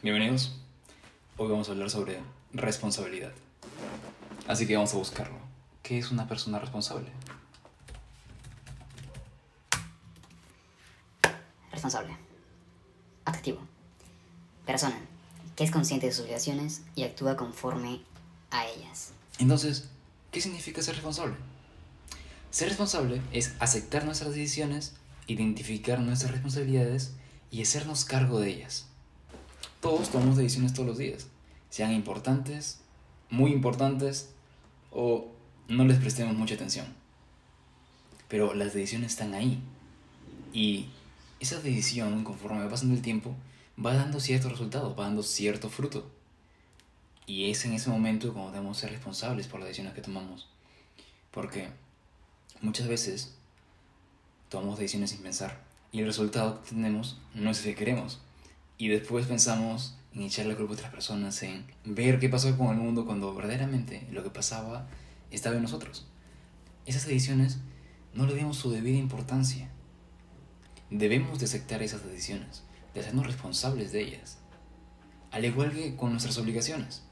Bienvenidos. Hoy vamos a hablar sobre responsabilidad. Así que vamos a buscarlo. ¿Qué es una persona responsable? Responsable. Adjetivo. Persona que es consciente de sus obligaciones y actúa conforme a ellas. Entonces, ¿qué significa ser responsable? Ser responsable es aceptar nuestras decisiones, identificar nuestras responsabilidades y hacernos cargo de ellas. Todos tomamos decisiones todos los días, sean importantes, muy importantes o no les prestemos mucha atención. Pero las decisiones están ahí y esa decisión, conforme va pasando el tiempo, va dando cierto resultado, va dando cierto fruto. Y es en ese momento cuando debemos ser responsables por las decisiones que tomamos. Porque muchas veces tomamos decisiones sin pensar y el resultado que tenemos no es el que queremos. Y después pensamos en echarle la culpa a otras personas, en ver qué pasó con el mundo cuando verdaderamente lo que pasaba estaba en nosotros. Esas decisiones no le demos su debida importancia. Debemos de aceptar esas decisiones, de hacernos responsables de ellas. Al igual que con nuestras obligaciones.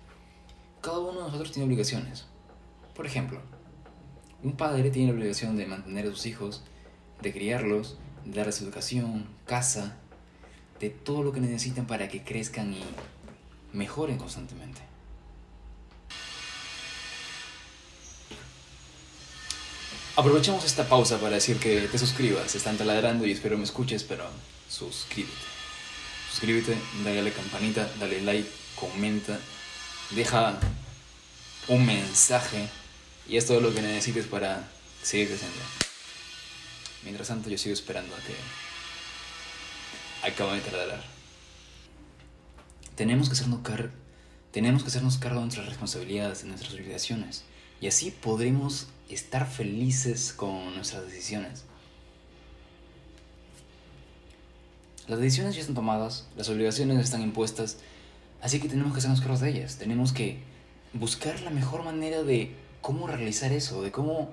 Cada uno de nosotros tiene obligaciones. Por ejemplo, un padre tiene la obligación de mantener a sus hijos, de criarlos, de darles educación, casa, de todo lo que necesitan para que crezcan y mejoren constantemente. Aprovechemos esta pausa para decir que te suscribas. Están taladrando y espero me escuches, pero suscríbete. Suscríbete, dale a la campanita, dale like, comenta, deja un mensaje y es todo lo que necesites para seguir creciendo. Mientras tanto, yo sigo esperando a que acaba de tardar. Tenemos que hacernos cargo, tenemos que hacernos cargo de nuestras responsabilidades, de nuestras obligaciones, y así podremos estar felices con nuestras decisiones. Las decisiones ya están tomadas, las obligaciones están impuestas, así que tenemos que hacernos cargo de ellas. Tenemos que buscar la mejor manera de cómo realizar eso, de cómo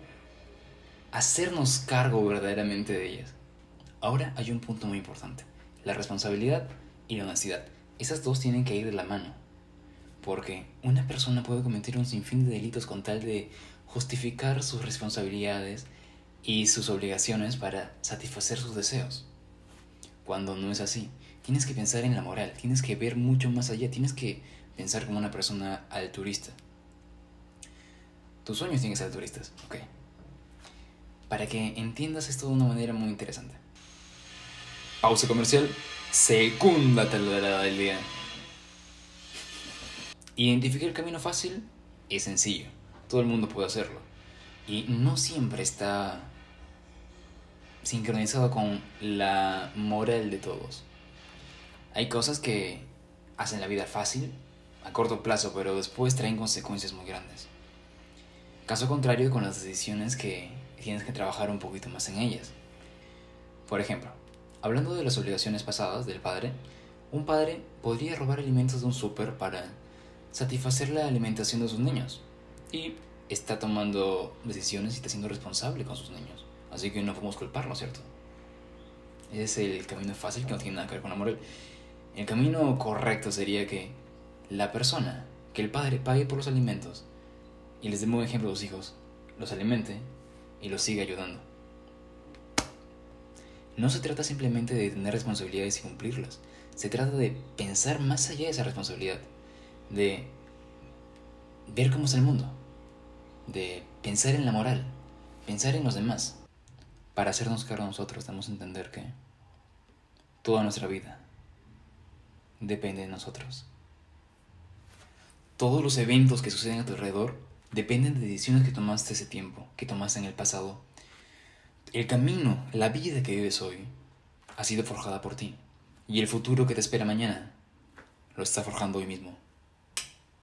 hacernos cargo verdaderamente de ellas. Ahora hay un punto muy importante la responsabilidad y la honestidad. Esas dos tienen que ir de la mano. Porque una persona puede cometer un sinfín de delitos con tal de justificar sus responsabilidades y sus obligaciones para satisfacer sus deseos. Cuando no es así, tienes que pensar en la moral, tienes que ver mucho más allá, tienes que pensar como una persona alturista. Tus sueños tienen que ser alturistas, ok. Para que entiendas esto de una manera muy interesante. Pausa comercial. Segunda taladrada del día. Identificar el camino fácil es sencillo. Todo el mundo puede hacerlo. Y no siempre está sincronizado con la moral de todos. Hay cosas que hacen la vida fácil a corto plazo, pero después traen consecuencias muy grandes. Caso contrario con las decisiones que tienes que trabajar un poquito más en ellas. Por ejemplo, Hablando de las obligaciones pasadas del padre, un padre podría robar alimentos de un súper para satisfacer la alimentación de sus niños. Y está tomando decisiones y está siendo responsable con sus niños. Así que no podemos culparlo, ¿cierto? Ese es el camino fácil que no tiene nada que ver con la moral. El camino correcto sería que la persona, que el padre pague por los alimentos y les dé un ejemplo a los hijos, los alimente y los siga ayudando. No se trata simplemente de tener responsabilidades y cumplirlas. Se trata de pensar más allá de esa responsabilidad. De ver cómo es el mundo. De pensar en la moral. Pensar en los demás. Para hacernos cargo nosotros, debemos entender que toda nuestra vida depende de nosotros. Todos los eventos que suceden a tu alrededor dependen de decisiones que tomaste ese tiempo, que tomaste en el pasado el camino, la vida que vives hoy, ha sido forjada por ti. Y el futuro que te espera mañana lo está forjando hoy mismo.